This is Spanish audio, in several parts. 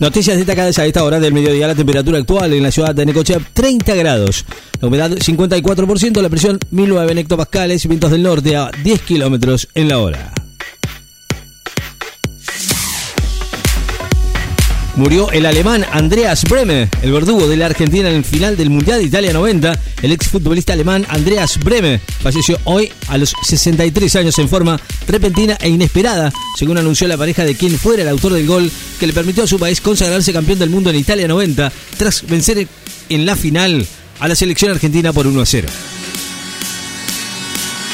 Noticias destacadas a esta hora del mediodía. La temperatura actual en la ciudad de Necochea, 30 grados. La humedad, 54%. La presión, 1009 hectopascales. Vientos del norte a 10 kilómetros en la hora. Murió el alemán Andreas Breme, el verdugo de la Argentina en el final del Mundial de Italia 90. El exfutbolista alemán Andreas Breme falleció hoy a los 63 años en forma repentina e inesperada, según anunció la pareja de quien fuera el autor del gol que le permitió a su país consagrarse campeón del mundo en Italia 90 tras vencer en la final a la selección argentina por 1 a 0.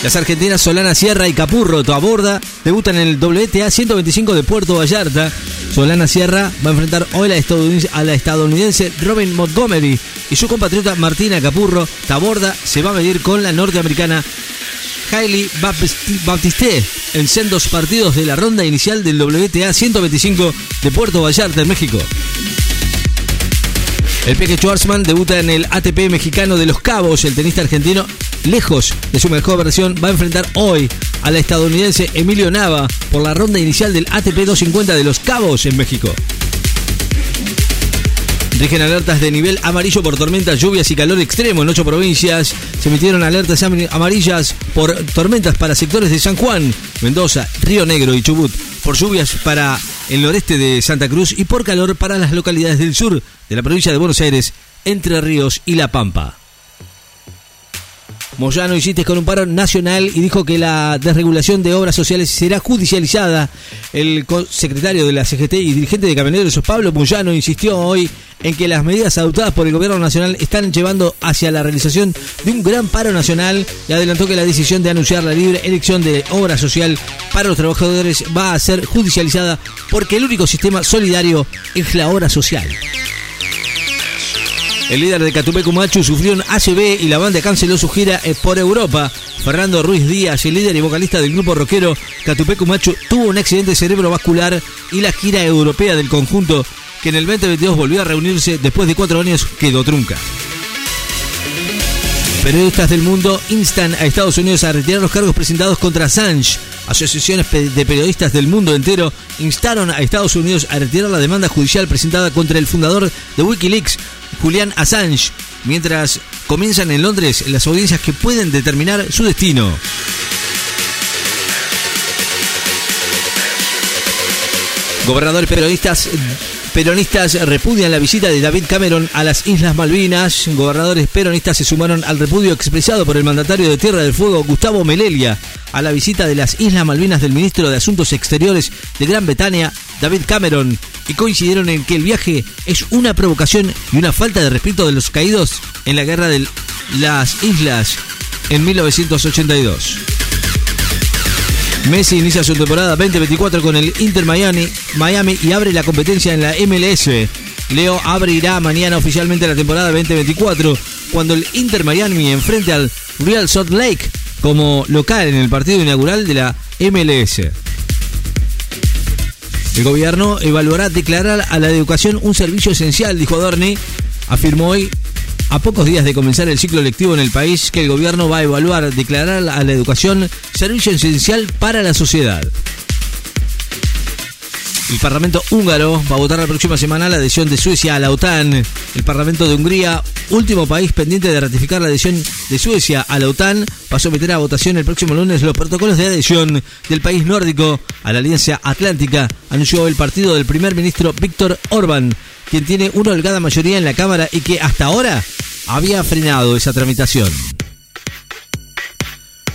Las argentinas Solana Sierra y Capurro Toaborda debutan en el WTA 125 de Puerto Vallarta. Solana Sierra va a enfrentar hoy a la estadounidense Robin Montgomery y su compatriota Martina Capurro. Taborda se va a medir con la norteamericana Hailey Baptiste en sendos partidos de la ronda inicial del WTA 125 de Puerto Vallarta, en México. El Peque Schwarzman debuta en el ATP mexicano de Los Cabos. El tenista argentino, lejos de su mejor versión, va a enfrentar hoy a la estadounidense Emilio Nava por la ronda inicial del ATP 250 de Los Cabos en México. Rigen alertas de nivel amarillo por tormentas, lluvias y calor extremo en ocho provincias. Se emitieron alertas amarillas por tormentas para sectores de San Juan, Mendoza, Río Negro y Chubut, por lluvias para el noreste de Santa Cruz y por calor para las localidades del sur de la provincia de Buenos Aires, Entre Ríos y La Pampa. Moyano insiste con un paro nacional y dijo que la desregulación de obras sociales será judicializada. El secretario de la CGT y dirigente de Camioneros, Pablo Moyano, insistió hoy en que las medidas adoptadas por el gobierno nacional están llevando hacia la realización de un gran paro nacional y adelantó que la decisión de anunciar la libre elección de obra social para los trabajadores va a ser judicializada porque el único sistema solidario es la obra social. El líder de Catupecu Machu sufrió un ACB y la banda canceló su gira eh, por Europa. Fernando Ruiz Díaz, el líder y vocalista del grupo rockero Catupecu Machu, tuvo un accidente cerebrovascular y la gira europea del conjunto, que en el 2022 volvió a reunirse después de cuatro años, quedó trunca. Periodistas del mundo instan a Estados Unidos a retirar los cargos presentados contra Assange. Asociaciones de periodistas del mundo entero instaron a Estados Unidos a retirar la demanda judicial presentada contra el fundador de Wikileaks, Julian Assange, mientras comienzan en Londres las audiencias que pueden determinar su destino. Gobernadores periodistas Peronistas repudian la visita de David Cameron a las Islas Malvinas. Gobernadores peronistas se sumaron al repudio expresado por el mandatario de Tierra del Fuego, Gustavo Melelia, a la visita de las Islas Malvinas del ministro de Asuntos Exteriores de Gran Bretaña, David Cameron, y coincidieron en que el viaje es una provocación y una falta de respeto de los caídos en la guerra de las islas en 1982. Messi inicia su temporada 2024 con el Inter Miami, Miami y abre la competencia en la MLS. Leo abrirá mañana oficialmente la temporada 2024 cuando el Inter Miami enfrente al Real Salt Lake como local en el partido inaugural de la MLS. El gobierno evaluará declarar a la educación un servicio esencial, dijo Adorni. Afirmó hoy a pocos días de comenzar el ciclo lectivo en el país que el gobierno va a evaluar declarar a la educación servicio esencial para la sociedad. El Parlamento húngaro va a votar la próxima semana la adhesión de Suecia a la OTAN. El Parlamento de Hungría, último país pendiente de ratificar la adhesión de Suecia a la OTAN, va a someter a votación el próximo lunes los protocolos de adhesión del país nórdico a la Alianza Atlántica, anunció el partido del primer ministro Víctor Orbán, quien tiene una holgada mayoría en la Cámara y que hasta ahora había frenado esa tramitación.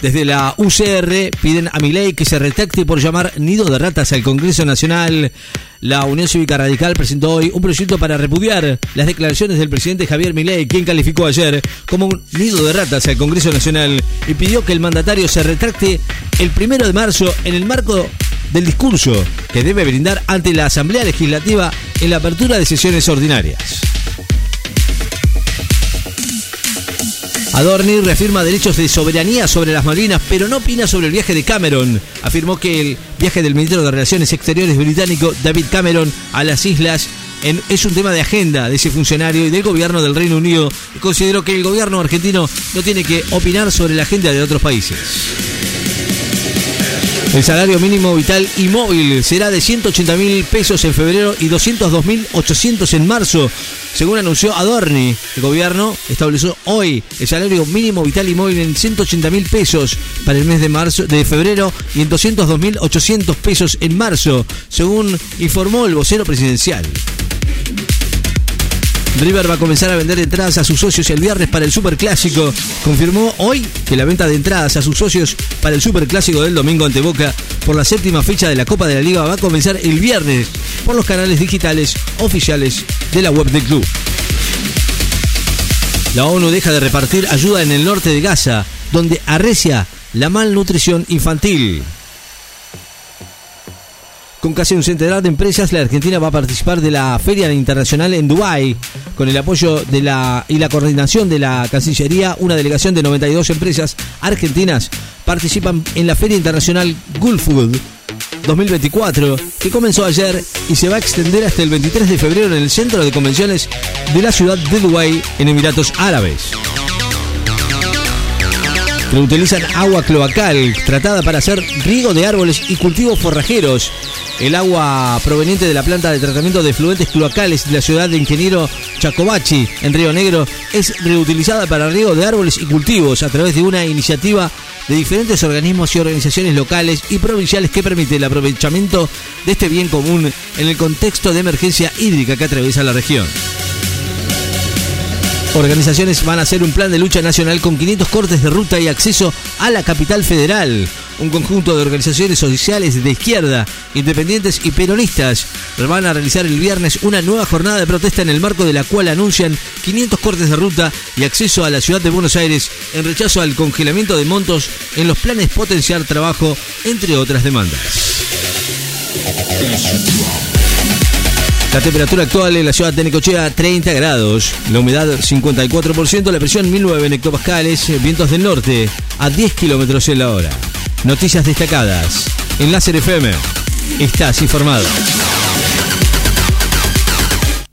Desde la UCR piden a Milei que se retracte por llamar nido de ratas al Congreso Nacional. La Unión Cívica Radical presentó hoy un proyecto para repudiar las declaraciones del presidente Javier Milei, quien calificó ayer como un nido de ratas al Congreso Nacional y pidió que el mandatario se retracte el primero de marzo en el marco del discurso que debe brindar ante la Asamblea Legislativa en la apertura de sesiones ordinarias. Adorni reafirma derechos de soberanía sobre las Malvinas, pero no opina sobre el viaje de Cameron. Afirmó que el viaje del ministro de Relaciones Exteriores británico, David Cameron, a las islas es un tema de agenda de ese funcionario y del gobierno del Reino Unido. Consideró que el gobierno argentino no tiene que opinar sobre la agenda de otros países. El salario mínimo vital y móvil será de 180 mil pesos en febrero y 202 mil 800 en marzo. Según anunció Adorni, el gobierno estableció hoy el salario mínimo vital y móvil en 180 mil pesos para el mes de marzo, de febrero y en 202 mil 800 pesos en marzo, según informó el vocero presidencial. River va a comenzar a vender entradas a sus socios el viernes para el Superclásico. Confirmó hoy que la venta de entradas a sus socios para el Superclásico del domingo ante Boca por la séptima fecha de la Copa de la Liga va a comenzar el viernes por los canales digitales oficiales de la web del club. La ONU deja de repartir ayuda en el norte de Gaza, donde arrecia la malnutrición infantil. Con casi un centenar de empresas, la Argentina va a participar de la Feria Internacional en Dubái. Con el apoyo de la y la coordinación de la Cancillería, una delegación de 92 empresas argentinas participan en la Feria Internacional Gulf Food 2024, que comenzó ayer y se va a extender hasta el 23 de febrero en el centro de convenciones de la ciudad de Dubái, en Emiratos Árabes. Utilizan agua cloacal tratada para hacer riego de árboles y cultivos forrajeros. El agua proveniente de la planta de tratamiento de fluentes cloacales de la ciudad de Ingeniero Chacobachi, en Río Negro, es reutilizada para riego de árboles y cultivos a través de una iniciativa de diferentes organismos y organizaciones locales y provinciales que permite el aprovechamiento de este bien común en el contexto de emergencia hídrica que atraviesa la región. Organizaciones van a hacer un plan de lucha nacional con 500 cortes de ruta y acceso a la capital federal. Un conjunto de organizaciones sociales de izquierda, independientes y peronistas van a realizar el viernes una nueva jornada de protesta en el marco de la cual anuncian 500 cortes de ruta y acceso a la ciudad de Buenos Aires en rechazo al congelamiento de montos en los planes potenciar trabajo, entre otras demandas. La temperatura actual en la ciudad de Necochea 30 grados, la humedad 54%, la presión 1009 hectopascales, vientos del norte a 10 kilómetros en la hora. Noticias destacadas. En Láser FM. Estás informado.